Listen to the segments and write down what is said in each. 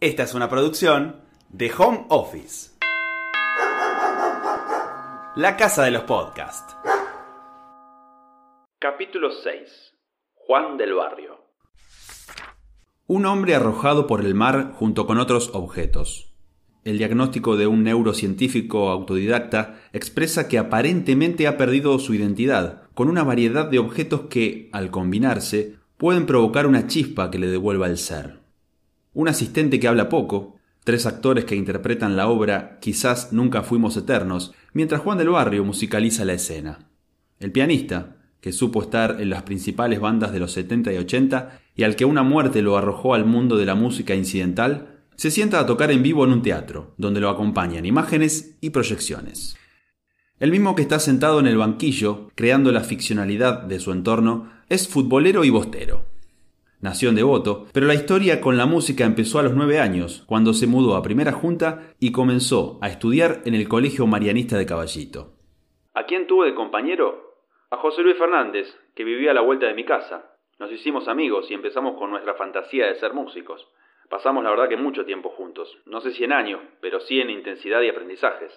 Esta es una producción de Home Office. La casa de los podcasts. Capítulo 6. Juan del Barrio. Un hombre arrojado por el mar junto con otros objetos. El diagnóstico de un neurocientífico autodidacta expresa que aparentemente ha perdido su identidad, con una variedad de objetos que, al combinarse, pueden provocar una chispa que le devuelva el ser. Un asistente que habla poco, tres actores que interpretan la obra Quizás nunca fuimos eternos, mientras Juan del Barrio musicaliza la escena. El pianista, que supo estar en las principales bandas de los 70 y 80 y al que una muerte lo arrojó al mundo de la música incidental, se sienta a tocar en vivo en un teatro, donde lo acompañan imágenes y proyecciones. El mismo que está sentado en el banquillo, creando la ficcionalidad de su entorno, es futbolero y bostero. Nació en Devoto, pero la historia con la música empezó a los nueve años, cuando se mudó a Primera Junta y comenzó a estudiar en el Colegio Marianista de Caballito. ¿A quién tuve de compañero? A José Luis Fernández, que vivía a la vuelta de mi casa. Nos hicimos amigos y empezamos con nuestra fantasía de ser músicos. Pasamos la verdad que mucho tiempo juntos, no sé si en años, pero sí en intensidad y aprendizajes.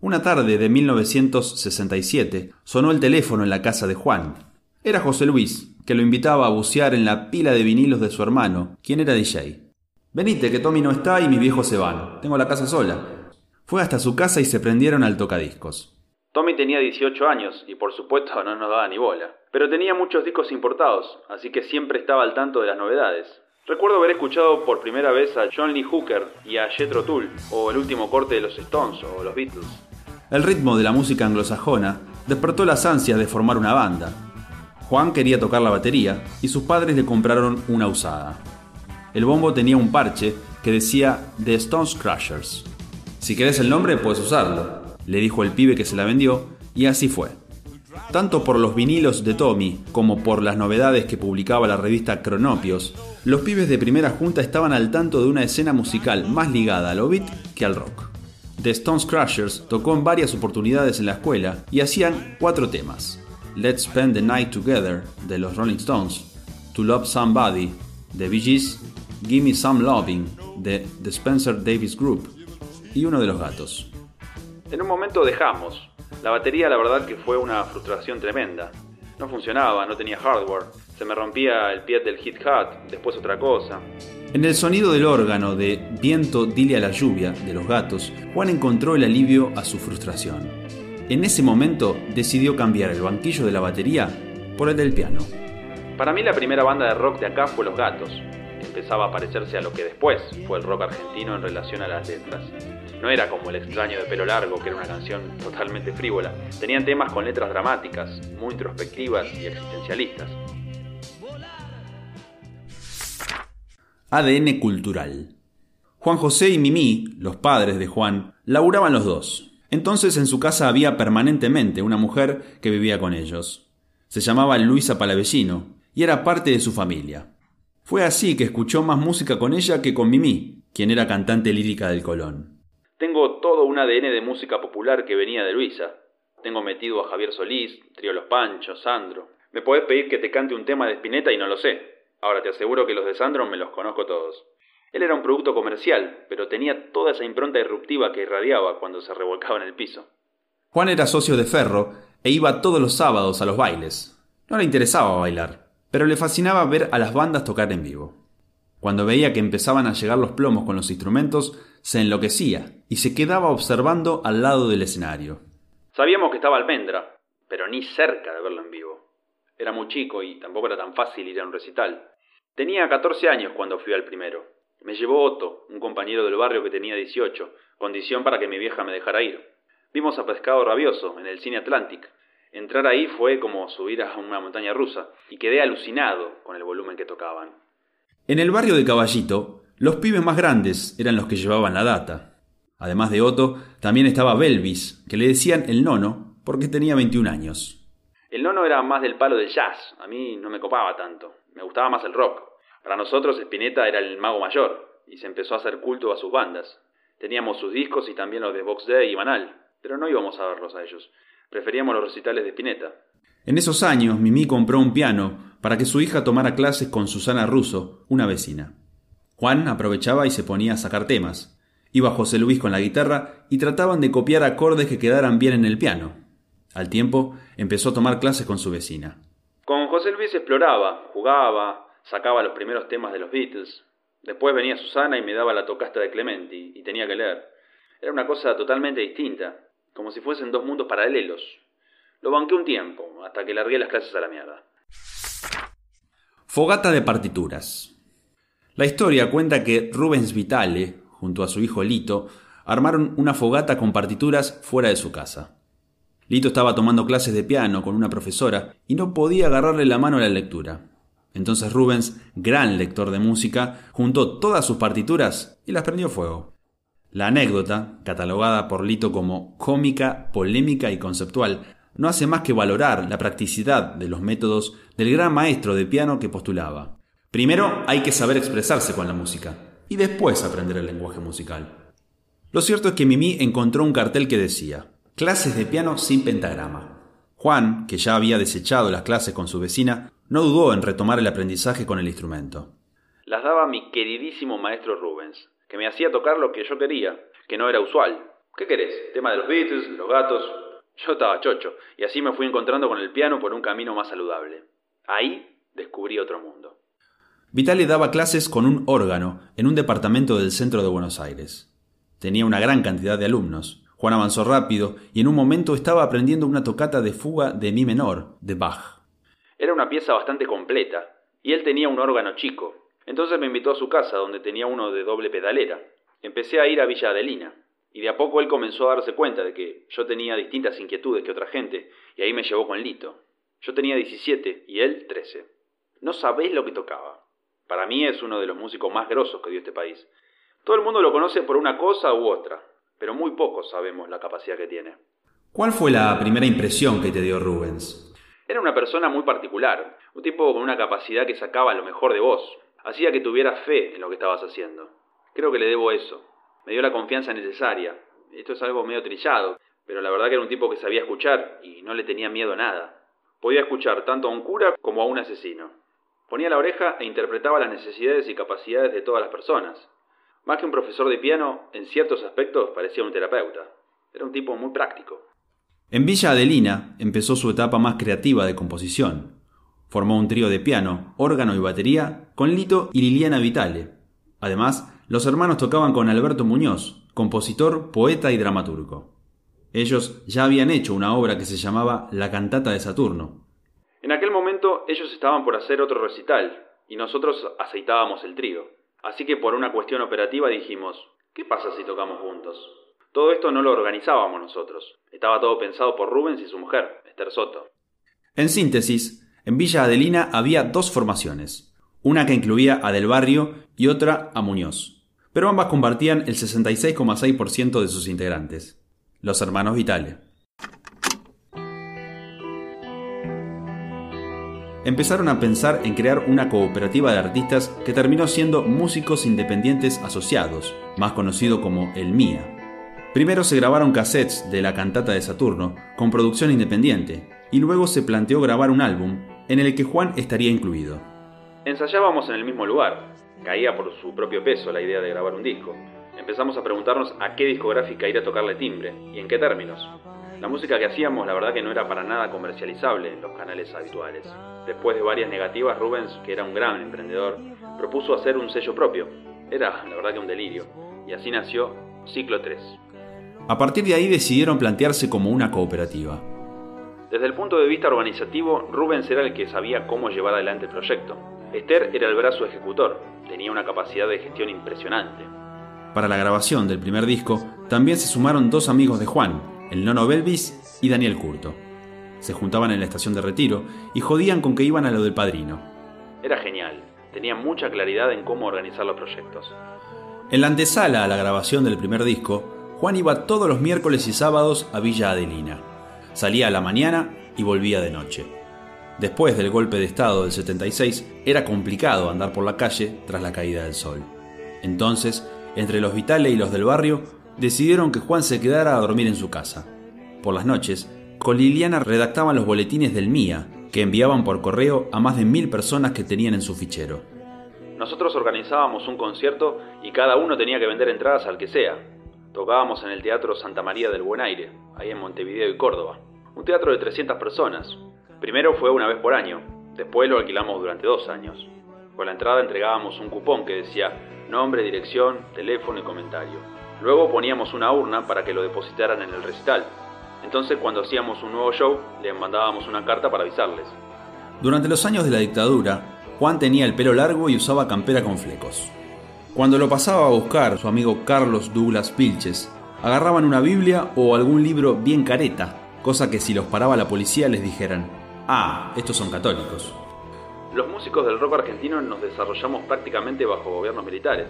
Una tarde de 1967 sonó el teléfono en la casa de Juan. Era José Luis, que lo invitaba a bucear en la pila de vinilos de su hermano, quien era DJ. Venite, que Tommy no está y mis viejos se van. Tengo la casa sola. Fue hasta su casa y se prendieron al tocadiscos. Tommy tenía 18 años y por supuesto no nos daba ni bola. Pero tenía muchos discos importados, así que siempre estaba al tanto de las novedades. Recuerdo haber escuchado por primera vez a John Lee Hooker y a Jethro Tull, o el último corte de los Stones o los Beatles. El ritmo de la música anglosajona despertó las ansias de formar una banda. Juan quería tocar la batería y sus padres le compraron una usada. El bombo tenía un parche que decía The Stones Crushers. Si querés el nombre, puedes usarlo, le dijo el pibe que se la vendió, y así fue. Tanto por los vinilos de Tommy como por las novedades que publicaba la revista Cronopios, los pibes de primera junta estaban al tanto de una escena musical más ligada al beat que al rock. The Stones Crushers tocó en varias oportunidades en la escuela y hacían cuatro temas. Let's Spend the Night Together de los Rolling Stones, To Love Somebody de Bee Gees, Gimme Some Loving de The Spencer Davis Group y uno de los gatos. En un momento dejamos, la batería la verdad que fue una frustración tremenda. No funcionaba, no tenía hardware, se me rompía el pie del hit hat, después otra cosa. En el sonido del órgano de Viento dile a la lluvia de los gatos, Juan encontró el alivio a su frustración. En ese momento decidió cambiar el banquillo de la batería por el del piano. Para mí la primera banda de rock de acá fue Los Gatos. Empezaba a parecerse a lo que después fue el rock argentino en relación a las letras. No era como El extraño de pelo largo, que era una canción totalmente frívola. Tenían temas con letras dramáticas, muy introspectivas y existencialistas. ADN cultural. Juan José y Mimi, los padres de Juan, laburaban los dos. Entonces en su casa había permanentemente una mujer que vivía con ellos. Se llamaba Luisa Palavellino y era parte de su familia. Fue así que escuchó más música con ella que con Mimi, quien era cantante lírica del Colón. Tengo todo un ADN de música popular que venía de Luisa. Tengo metido a Javier Solís, Trío Los Panchos, Sandro. Me podés pedir que te cante un tema de Spinetta y no lo sé. Ahora te aseguro que los de Sandro me los conozco todos. Él era un producto comercial, pero tenía toda esa impronta disruptiva que irradiaba cuando se revolcaba en el piso. Juan era socio de Ferro e iba todos los sábados a los bailes. No le interesaba bailar, pero le fascinaba ver a las bandas tocar en vivo. Cuando veía que empezaban a llegar los plomos con los instrumentos, se enloquecía y se quedaba observando al lado del escenario. Sabíamos que estaba Almendra, pero ni cerca de verlo en vivo. Era muy chico y tampoco era tan fácil ir a un recital. Tenía 14 años cuando fui al primero. Me llevó Otto, un compañero del barrio que tenía 18, condición para que mi vieja me dejara ir. Vimos a Pescado Rabioso en el cine Atlantic. Entrar ahí fue como subir a una montaña rusa y quedé alucinado con el volumen que tocaban. En el barrio de Caballito, los pibes más grandes eran los que llevaban la data. Además de Otto, también estaba Belvis, que le decían el nono porque tenía 21 años. El nono era más del palo del jazz, a mí no me copaba tanto, me gustaba más el rock. Para nosotros Spinetta era el mago mayor y se empezó a hacer culto a sus bandas. Teníamos sus discos y también los de Box Day y Banal, pero no íbamos a verlos a ellos. Preferíamos los recitales de Spinetta. En esos años, Mimi compró un piano para que su hija tomara clases con Susana Russo, una vecina. Juan aprovechaba y se ponía a sacar temas. Iba José Luis con la guitarra y trataban de copiar acordes que quedaran bien en el piano. Al tiempo empezó a tomar clases con su vecina. Con José Luis exploraba, jugaba, sacaba los primeros temas de los Beatles. Después venía Susana y me daba la tocasta de Clementi y tenía que leer. Era una cosa totalmente distinta, como si fuesen dos mundos paralelos. Lo banqué un tiempo, hasta que largué las clases a la mierda. Fogata de partituras. La historia cuenta que Rubens Vitale, junto a su hijo Lito, armaron una fogata con partituras fuera de su casa. Lito estaba tomando clases de piano con una profesora y no podía agarrarle la mano a la lectura. Entonces Rubens, gran lector de música, juntó todas sus partituras y las prendió fuego. La anécdota, catalogada por Lito como cómica, polémica y conceptual, no hace más que valorar la practicidad de los métodos del gran maestro de piano que postulaba. Primero hay que saber expresarse con la música y después aprender el lenguaje musical. Lo cierto es que Mimi encontró un cartel que decía Clases de piano sin pentagrama. Juan, que ya había desechado las clases con su vecina, no dudó en retomar el aprendizaje con el instrumento. Las daba mi queridísimo maestro Rubens, que me hacía tocar lo que yo quería, que no era usual. ¿Qué querés? ¿Tema de los Beatles, los gatos? Yo estaba chocho, y así me fui encontrando con el piano por un camino más saludable. Ahí descubrí otro mundo. Vitale daba clases con un órgano en un departamento del centro de Buenos Aires. Tenía una gran cantidad de alumnos. Juan avanzó rápido y en un momento estaba aprendiendo una tocata de fuga de mi menor, de Bach. Era una pieza bastante completa, y él tenía un órgano chico, entonces me invitó a su casa, donde tenía uno de doble pedalera. Empecé a ir a Villa Adelina, y de a poco él comenzó a darse cuenta de que yo tenía distintas inquietudes que otra gente, y ahí me llevó con Lito. Yo tenía 17 y él 13. No sabéis lo que tocaba. Para mí es uno de los músicos más grosos que dio este país. Todo el mundo lo conoce por una cosa u otra, pero muy pocos sabemos la capacidad que tiene. ¿Cuál fue la primera impresión que te dio Rubens? Era una persona muy particular, un tipo con una capacidad que sacaba lo mejor de vos, Hacía que tuvieras fe en lo que estabas haciendo. Creo que le debo eso. Me dio la confianza necesaria. Esto es algo medio trillado, pero la verdad que era un tipo que sabía escuchar y no le tenía miedo a nada. Podía escuchar tanto a un cura como a un asesino. Ponía la oreja e interpretaba las necesidades y capacidades de todas las personas. Más que un profesor de piano, en ciertos aspectos parecía un terapeuta. Era un tipo muy práctico. En Villa Adelina empezó su etapa más creativa de composición. Formó un trío de piano, órgano y batería con Lito y Liliana Vitale. Además, los hermanos tocaban con Alberto Muñoz, compositor, poeta y dramaturgo. Ellos ya habían hecho una obra que se llamaba La cantata de Saturno. En aquel momento ellos estaban por hacer otro recital y nosotros aceitábamos el trío. Así que por una cuestión operativa dijimos, ¿qué pasa si tocamos juntos? Todo esto no lo organizábamos nosotros. Estaba todo pensado por Rubens y su mujer, Esther Soto. En síntesis, en Villa Adelina había dos formaciones, una que incluía a Del Barrio y otra a Muñoz, pero ambas compartían el 66,6% de sus integrantes, los hermanos Vitale. Empezaron a pensar en crear una cooperativa de artistas que terminó siendo Músicos Independientes Asociados, más conocido como el MIA. Primero se grabaron cassettes de la cantata de Saturno con producción independiente, y luego se planteó grabar un álbum en el que Juan estaría incluido. Ensayábamos en el mismo lugar. Caía por su propio peso la idea de grabar un disco. Empezamos a preguntarnos a qué discográfica ir a tocarle timbre y en qué términos. La música que hacíamos la verdad que no era para nada comercializable en los canales habituales. Después de varias negativas, Rubens, que era un gran emprendedor, propuso hacer un sello propio. Era la verdad que un delirio. Y así nació Ciclo 3. A partir de ahí decidieron plantearse como una cooperativa. Desde el punto de vista organizativo, Rubens era el que sabía cómo llevar adelante el proyecto. Esther era el brazo ejecutor, tenía una capacidad de gestión impresionante. Para la grabación del primer disco, también se sumaron dos amigos de Juan, el nono Belvis y Daniel Curto. Se juntaban en la estación de retiro y jodían con que iban a lo del padrino. Era genial, tenía mucha claridad en cómo organizar los proyectos. En la antesala a la grabación del primer disco, Juan iba todos los miércoles y sábados a Villa Adelina. Salía a la mañana y volvía de noche. Después del golpe de Estado del 76, era complicado andar por la calle tras la caída del sol. Entonces, entre los Vitales y los del barrio, decidieron que Juan se quedara a dormir en su casa. Por las noches, con Liliana redactaban los boletines del MIA, que enviaban por correo a más de mil personas que tenían en su fichero. Nosotros organizábamos un concierto y cada uno tenía que vender entradas al que sea. Tocábamos en el Teatro Santa María del Buen Aire, ahí en Montevideo y Córdoba. Un teatro de 300 personas. Primero fue una vez por año, después lo alquilamos durante dos años. Con la entrada entregábamos un cupón que decía nombre, dirección, teléfono y comentario. Luego poníamos una urna para que lo depositaran en el recital. Entonces cuando hacíamos un nuevo show, le mandábamos una carta para avisarles. Durante los años de la dictadura, Juan tenía el pelo largo y usaba campera con flecos. Cuando lo pasaba a buscar su amigo Carlos Douglas Pilches, agarraban una Biblia o algún libro bien careta, cosa que si los paraba la policía les dijeran, ah, estos son católicos. Los músicos del rock argentino nos desarrollamos prácticamente bajo gobiernos militares.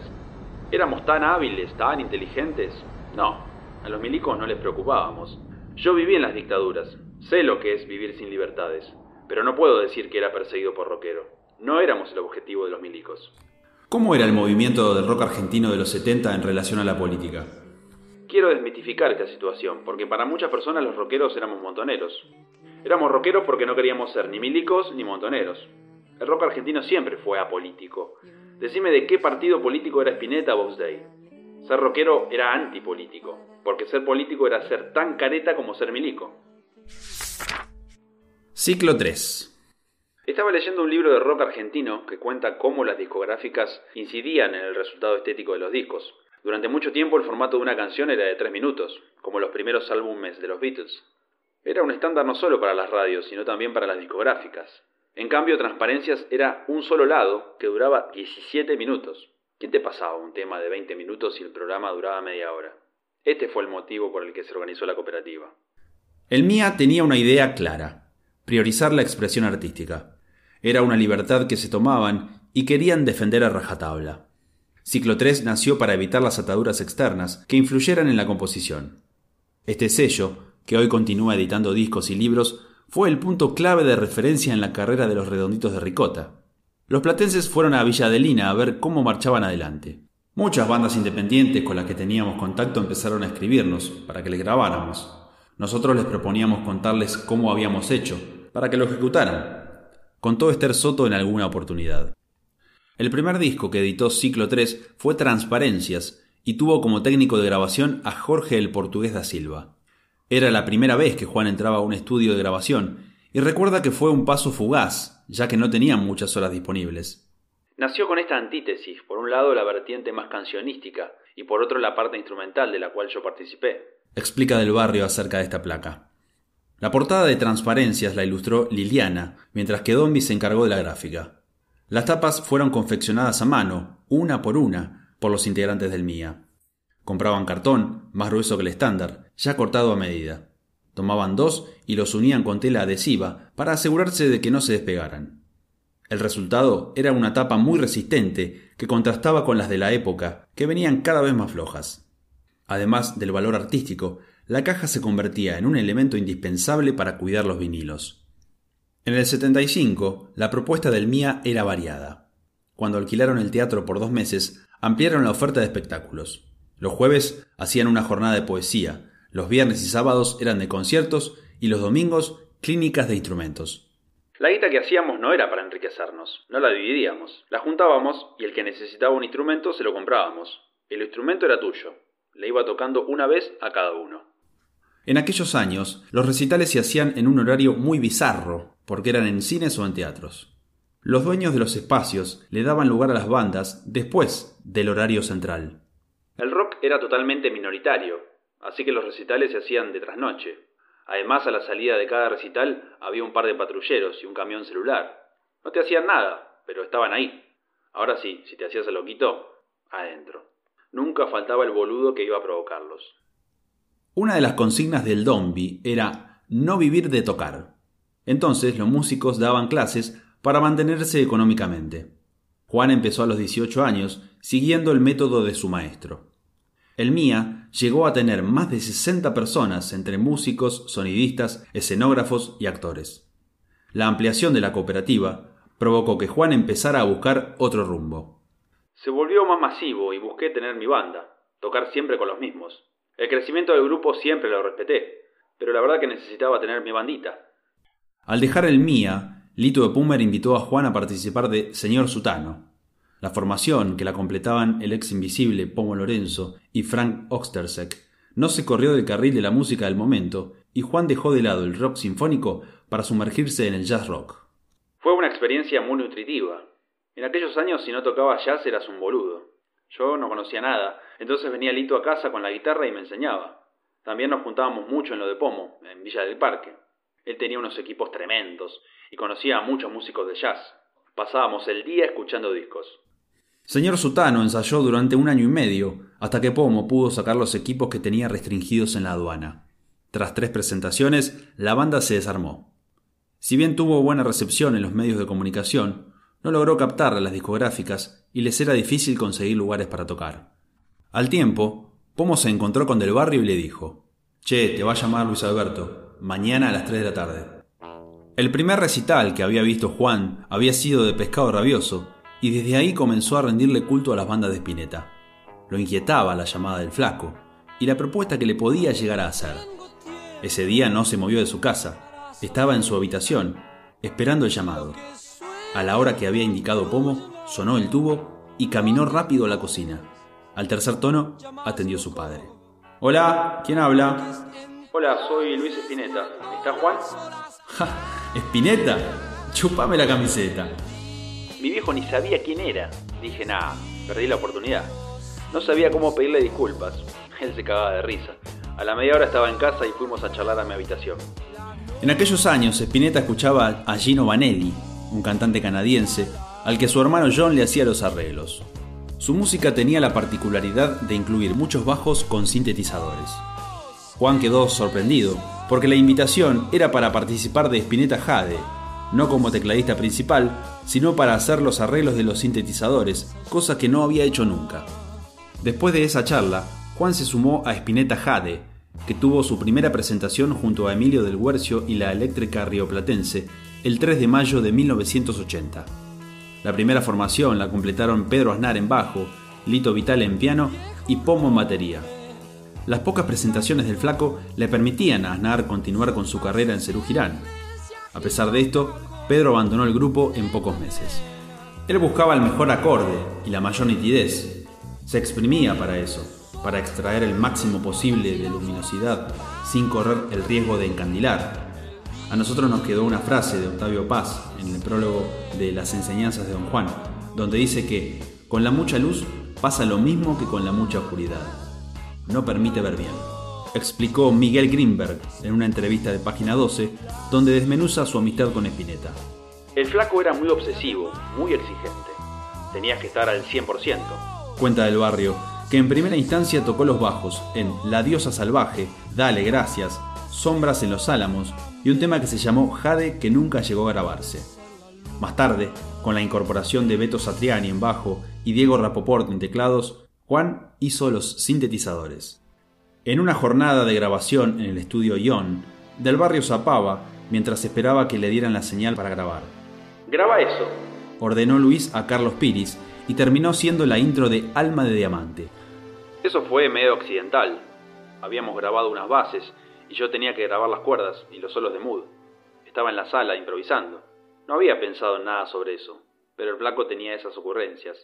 ¿Éramos tan hábiles, tan inteligentes? No, a los milicos no les preocupábamos. Yo viví en las dictaduras, sé lo que es vivir sin libertades, pero no puedo decir que era perseguido por rockero. No éramos el objetivo de los milicos. ¿Cómo era el movimiento del rock argentino de los 70 en relación a la política? Quiero desmitificar esta situación, porque para muchas personas los rockeros éramos montoneros. Éramos rockeros porque no queríamos ser ni milicos ni montoneros. El rock argentino siempre fue apolítico. Decime de qué partido político era Spinetta o Day. Ser rockero era antipolítico, porque ser político era ser tan careta como ser milico. Ciclo 3. Estaba leyendo un libro de rock argentino que cuenta cómo las discográficas incidían en el resultado estético de los discos. Durante mucho tiempo el formato de una canción era de tres minutos, como los primeros álbumes de los Beatles. Era un estándar no solo para las radios, sino también para las discográficas. En cambio, Transparencias era un solo lado que duraba 17 minutos. ¿Quién te pasaba un tema de 20 minutos si el programa duraba media hora? Este fue el motivo por el que se organizó la cooperativa. El MIA tenía una idea clara, priorizar la expresión artística. Era una libertad que se tomaban y querían defender a rajatabla. Ciclo 3 nació para evitar las ataduras externas que influyeran en la composición. Este sello, que hoy continúa editando discos y libros, fue el punto clave de referencia en la carrera de los redonditos de Ricota. Los platenses fueron a Villa Adelina a ver cómo marchaban adelante. Muchas bandas independientes con las que teníamos contacto empezaron a escribirnos para que les grabáramos. Nosotros les proponíamos contarles cómo habíamos hecho, para que lo ejecutaran. Contó Esther Soto en alguna oportunidad. El primer disco que editó Ciclo 3 fue Transparencias y tuvo como técnico de grabación a Jorge el Portugués da Silva. Era la primera vez que Juan entraba a un estudio de grabación, y recuerda que fue un paso fugaz, ya que no tenían muchas horas disponibles. Nació con esta antítesis, por un lado la vertiente más cancionística, y por otro la parte instrumental de la cual yo participé. Explica del barrio acerca de esta placa. La portada de Transparencias la ilustró Liliana, mientras que Dombi se encargó de la gráfica. Las tapas fueron confeccionadas a mano, una por una, por los integrantes del MIA. Compraban cartón, más grueso que el estándar, ya cortado a medida. Tomaban dos y los unían con tela adhesiva para asegurarse de que no se despegaran. El resultado era una tapa muy resistente que contrastaba con las de la época, que venían cada vez más flojas. Además del valor artístico, la caja se convertía en un elemento indispensable para cuidar los vinilos. En el 75, la propuesta del MIA era variada. Cuando alquilaron el teatro por dos meses, ampliaron la oferta de espectáculos. Los jueves hacían una jornada de poesía, los viernes y sábados eran de conciertos y los domingos clínicas de instrumentos. La guita que hacíamos no era para enriquecernos, no la dividíamos, la juntábamos y el que necesitaba un instrumento se lo comprábamos. El instrumento era tuyo, le iba tocando una vez a cada uno. En aquellos años, los recitales se hacían en un horario muy bizarro, porque eran en cines o en teatros. Los dueños de los espacios le daban lugar a las bandas después del horario central. El rock era totalmente minoritario, así que los recitales se hacían de trasnoche. Además, a la salida de cada recital había un par de patrulleros y un camión celular. No te hacían nada, pero estaban ahí. Ahora sí, si te hacías el loquito, adentro. Nunca faltaba el boludo que iba a provocarlos. Una de las consignas del Dombi era no vivir de tocar. Entonces los músicos daban clases para mantenerse económicamente. Juan empezó a los 18 años siguiendo el método de su maestro. El MIA llegó a tener más de 60 personas entre músicos, sonidistas, escenógrafos y actores. La ampliación de la cooperativa provocó que Juan empezara a buscar otro rumbo. Se volvió más masivo y busqué tener mi banda, tocar siempre con los mismos. El crecimiento del grupo siempre lo respeté, pero la verdad que necesitaba tener mi bandita. Al dejar el MIA, Lito de Pumer invitó a Juan a participar de Señor Sutano. La formación, que la completaban el ex invisible Pomo Lorenzo y Frank Ostersek, no se corrió del carril de la música del momento y Juan dejó de lado el rock sinfónico para sumergirse en el jazz rock. Fue una experiencia muy nutritiva. En aquellos años si no tocabas jazz eras un boludo. Yo no conocía nada, entonces venía Lito a casa con la guitarra y me enseñaba. También nos juntábamos mucho en lo de Pomo, en Villa del Parque. Él tenía unos equipos tremendos y conocía a muchos músicos de jazz. Pasábamos el día escuchando discos. Señor Sutano ensayó durante un año y medio, hasta que Pomo pudo sacar los equipos que tenía restringidos en la aduana. Tras tres presentaciones, la banda se desarmó. Si bien tuvo buena recepción en los medios de comunicación, no logró captar a las discográficas y les era difícil conseguir lugares para tocar. Al tiempo, Pomo se encontró con Del Barrio y le dijo: Che, te va a llamar Luis Alberto, mañana a las 3 de la tarde. El primer recital que había visto Juan había sido de Pescado Rabioso, y desde ahí comenzó a rendirle culto a las bandas de Spinetta. Lo inquietaba la llamada del flaco y la propuesta que le podía llegar a hacer. Ese día no se movió de su casa, estaba en su habitación, esperando el llamado. A la hora que había indicado Pomo, sonó el tubo y caminó rápido a la cocina. Al tercer tono, atendió su padre. Hola, ¿quién habla? Hola, soy Luis Espineta. ¿Está Juan? ¡Ja! ¿Espineta? Chupame la camiseta. Mi viejo ni sabía quién era. Dije, nada, perdí la oportunidad. No sabía cómo pedirle disculpas. Él se cagaba de risa. A la media hora estaba en casa y fuimos a charlar a mi habitación. En aquellos años, Spinetta escuchaba a Gino Vanelli, un cantante canadiense, al que su hermano John le hacía los arreglos. Su música tenía la particularidad de incluir muchos bajos con sintetizadores. Juan quedó sorprendido, porque la invitación era para participar de Spinetta Jade, no como tecladista principal, sino para hacer los arreglos de los sintetizadores, cosa que no había hecho nunca. Después de esa charla, Juan se sumó a Spinetta Jade, que tuvo su primera presentación junto a Emilio del Huercio y la eléctrica rioplatense el 3 de mayo de 1980. La primera formación la completaron Pedro Aznar en bajo, Lito Vital en piano y Pomo en batería. Las pocas presentaciones del flaco le permitían a Aznar continuar con su carrera en Cerú a pesar de esto, Pedro abandonó el grupo en pocos meses. Él buscaba el mejor acorde y la mayor nitidez. Se exprimía para eso, para extraer el máximo posible de luminosidad sin correr el riesgo de encandilar. A nosotros nos quedó una frase de Octavio Paz en el prólogo de Las enseñanzas de Don Juan, donde dice que con la mucha luz pasa lo mismo que con la mucha oscuridad. No permite ver bien explicó Miguel Greenberg en una entrevista de página 12, donde desmenuza su amistad con Spinetta. El flaco era muy obsesivo, muy exigente. Tenías que estar al 100%. Cuenta del barrio, que en primera instancia tocó los bajos en La diosa salvaje, Dale gracias, Sombras en los álamos y un tema que se llamó Jade que nunca llegó a grabarse. Más tarde, con la incorporación de Beto Satriani en bajo y Diego Rapoport en teclados, Juan hizo los sintetizadores. En una jornada de grabación en el estudio Ion, del barrio zapaba mientras esperaba que le dieran la señal para grabar. Graba eso, ordenó Luis a Carlos Piris y terminó siendo la intro de Alma de Diamante. Eso fue medio accidental. Habíamos grabado unas bases y yo tenía que grabar las cuerdas y los solos de mood. Estaba en la sala improvisando. No había pensado en nada sobre eso, pero el flaco tenía esas ocurrencias.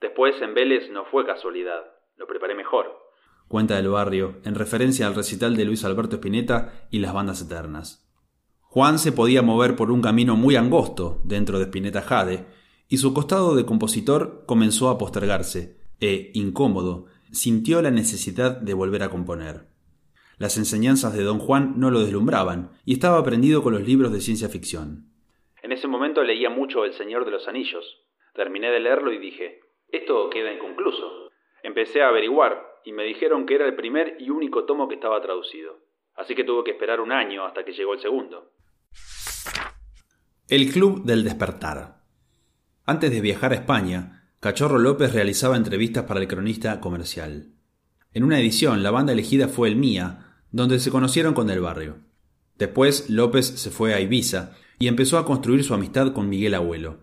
Después en Vélez no fue casualidad, lo preparé mejor cuenta del barrio, en referencia al recital de Luis Alberto Spinetta y las bandas eternas. Juan se podía mover por un camino muy angosto dentro de Spinetta Jade, y su costado de compositor comenzó a postergarse, e, incómodo, sintió la necesidad de volver a componer. Las enseñanzas de don Juan no lo deslumbraban, y estaba aprendido con los libros de ciencia ficción. En ese momento leía mucho El Señor de los Anillos. Terminé de leerlo y dije, esto queda inconcluso. Empecé a averiguar y me dijeron que era el primer y único tomo que estaba traducido. Así que tuve que esperar un año hasta que llegó el segundo. El Club del Despertar. Antes de viajar a España, Cachorro López realizaba entrevistas para el cronista comercial. En una edición, la banda elegida fue el Mía, donde se conocieron con Del Barrio. Después, López se fue a Ibiza y empezó a construir su amistad con Miguel Abuelo.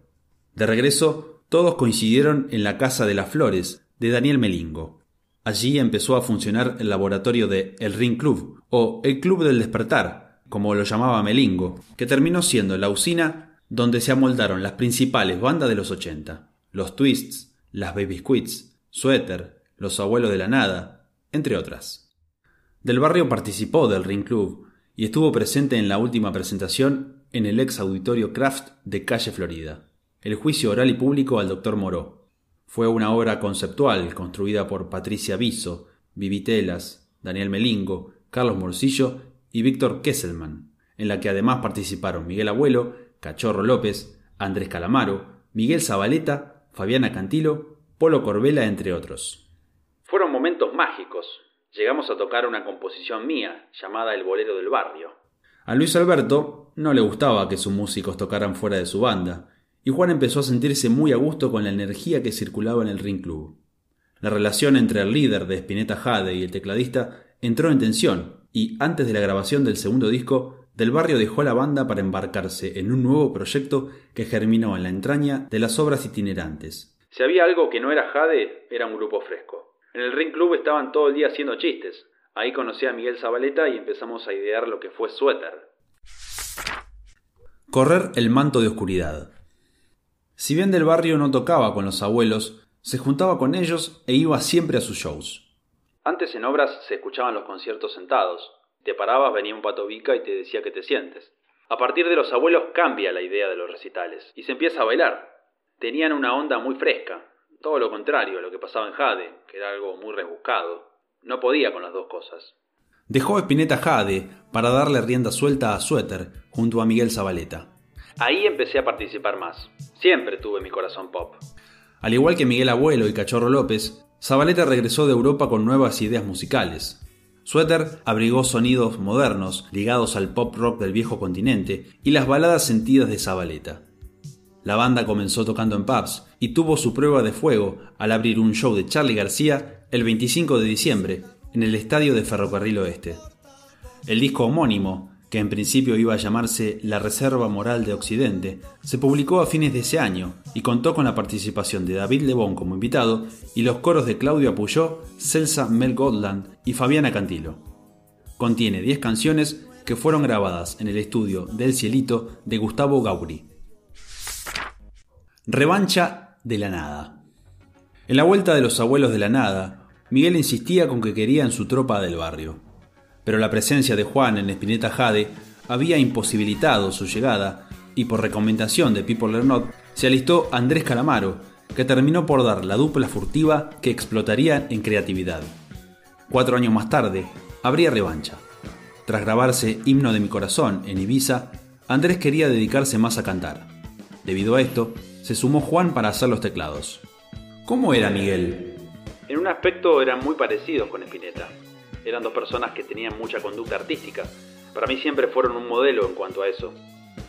De regreso, todos coincidieron en la Casa de las Flores, de Daniel Melingo. Allí empezó a funcionar el laboratorio de El Ring Club, o el Club del Despertar, como lo llamaba Melingo, que terminó siendo la usina donde se amoldaron las principales bandas de los 80, los Twists, Las Baby Squids, Suéter, Los Abuelos de la Nada, entre otras. Del barrio participó del Ring Club y estuvo presente en la última presentación en el ex auditorio Kraft de Calle Florida, el juicio oral y público al Dr. Moró. Fue una obra conceptual construida por Patricia Viso, Vivitelas, Daniel Melingo, Carlos Morcillo y Víctor Kesselman, en la que además participaron Miguel Abuelo, Cachorro López, Andrés Calamaro, Miguel Zabaleta, Fabiana Cantilo, Polo Corbela, entre otros. Fueron momentos mágicos. Llegamos a tocar una composición mía, llamada El Bolero del Barrio. A Luis Alberto no le gustaba que sus músicos tocaran fuera de su banda, y Juan empezó a sentirse muy a gusto con la energía que circulaba en el Ring Club. La relación entre el líder de Spinetta Jade y el tecladista entró en tensión, y antes de la grabación del segundo disco, Del Barrio dejó la banda para embarcarse en un nuevo proyecto que germinó en la entraña de las obras itinerantes. Si había algo que no era Jade, era un grupo fresco. En el Ring Club estaban todo el día haciendo chistes. Ahí conocí a Miguel Zabaleta y empezamos a idear lo que fue Suéter. Correr el manto de oscuridad. Si bien Del Barrio no tocaba con los abuelos, se juntaba con ellos e iba siempre a sus shows. Antes en obras se escuchaban los conciertos sentados. Te parabas, venía un patobica y te decía que te sientes. A partir de los abuelos cambia la idea de los recitales y se empieza a bailar. Tenían una onda muy fresca, todo lo contrario a lo que pasaba en Jade, que era algo muy rebuscado. No podía con las dos cosas. Dejó Espineta Jade para darle rienda suelta a Suéter junto a Miguel Zabaleta. Ahí empecé a participar más. Siempre tuve mi corazón pop. Al igual que Miguel Abuelo y Cachorro López, Zabaleta regresó de Europa con nuevas ideas musicales. Suéter abrigó sonidos modernos ligados al pop rock del viejo continente y las baladas sentidas de Zabaleta. La banda comenzó tocando en pubs y tuvo su prueba de fuego al abrir un show de Charlie García el 25 de diciembre en el estadio de Ferrocarril Oeste. El disco homónimo, que en principio iba a llamarse La Reserva Moral de Occidente, se publicó a fines de ese año y contó con la participación de David Lebón como invitado y los coros de Claudio Apuyó, Celsa Mel Godland y Fabiana Cantilo. Contiene 10 canciones que fueron grabadas en el estudio del Cielito de Gustavo Gauri. Revancha de la Nada. En la vuelta de los abuelos de la Nada, Miguel insistía con que quería en su tropa del barrio pero la presencia de Juan en Espineta Jade había imposibilitado su llegada y por recomendación de Pipo Lernot se alistó Andrés Calamaro, que terminó por dar la dupla furtiva que explotaría en creatividad. Cuatro años más tarde, habría revancha. Tras grabarse Himno de mi corazón en Ibiza, Andrés quería dedicarse más a cantar. Debido a esto, se sumó Juan para hacer los teclados. ¿Cómo era Miguel? En un aspecto eran muy parecidos con Espineta. Eran dos personas que tenían mucha conducta artística. Para mí siempre fueron un modelo en cuanto a eso.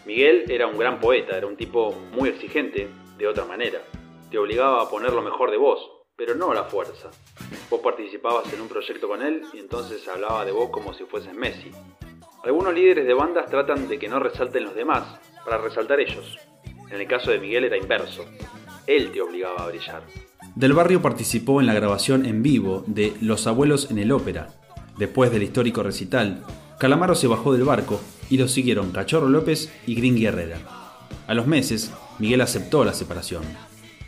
Miguel era un gran poeta, era un tipo muy exigente, de otra manera. Te obligaba a poner lo mejor de vos, pero no a la fuerza. Vos participabas en un proyecto con él y entonces hablaba de vos como si fueses Messi. Algunos líderes de bandas tratan de que no resalten los demás, para resaltar ellos. En el caso de Miguel era inverso. Él te obligaba a brillar. Del Barrio participó en la grabación en vivo de Los Abuelos en el Ópera, Después del histórico recital, Calamaro se bajó del barco y lo siguieron Cachorro López y Green Herrera. A los meses, Miguel aceptó la separación.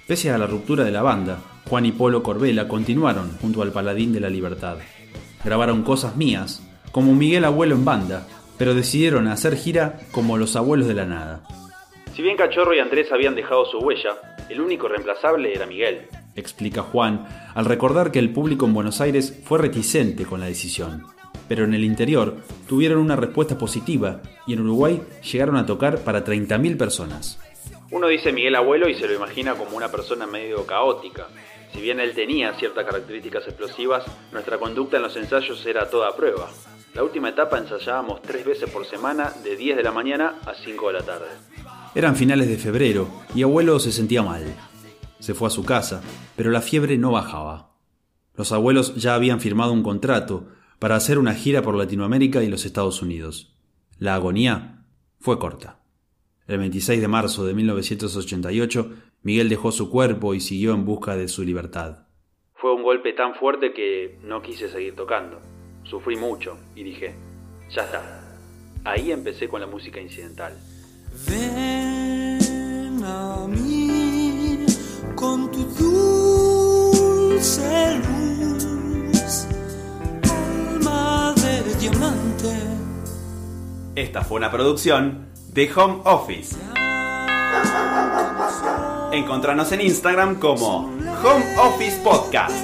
Pese a la ruptura de la banda, Juan y Polo Corbela continuaron junto al Paladín de la Libertad. Grabaron cosas mías, como Miguel Abuelo en banda, pero decidieron hacer gira como los abuelos de la nada. Si bien Cachorro y Andrés habían dejado su huella, el único reemplazable era Miguel explica Juan, al recordar que el público en Buenos Aires fue reticente con la decisión. Pero en el interior tuvieron una respuesta positiva y en Uruguay llegaron a tocar para 30.000 personas. Uno dice Miguel Abuelo y se lo imagina como una persona medio caótica. Si bien él tenía ciertas características explosivas, nuestra conducta en los ensayos era toda prueba. La última etapa ensayábamos tres veces por semana de 10 de la mañana a 5 de la tarde. Eran finales de febrero y abuelo se sentía mal se fue a su casa, pero la fiebre no bajaba. Los abuelos ya habían firmado un contrato para hacer una gira por Latinoamérica y los Estados Unidos. La agonía fue corta. El 26 de marzo de 1988, Miguel dejó su cuerpo y siguió en busca de su libertad. Fue un golpe tan fuerte que no quise seguir tocando. Sufrí mucho y dije, ya está. Ahí empecé con la música incidental. Ven a mí con tu dulce luz, alma de diamante. Esta fue una producción de Home Office. Encontranos en Instagram como Home Office Podcast.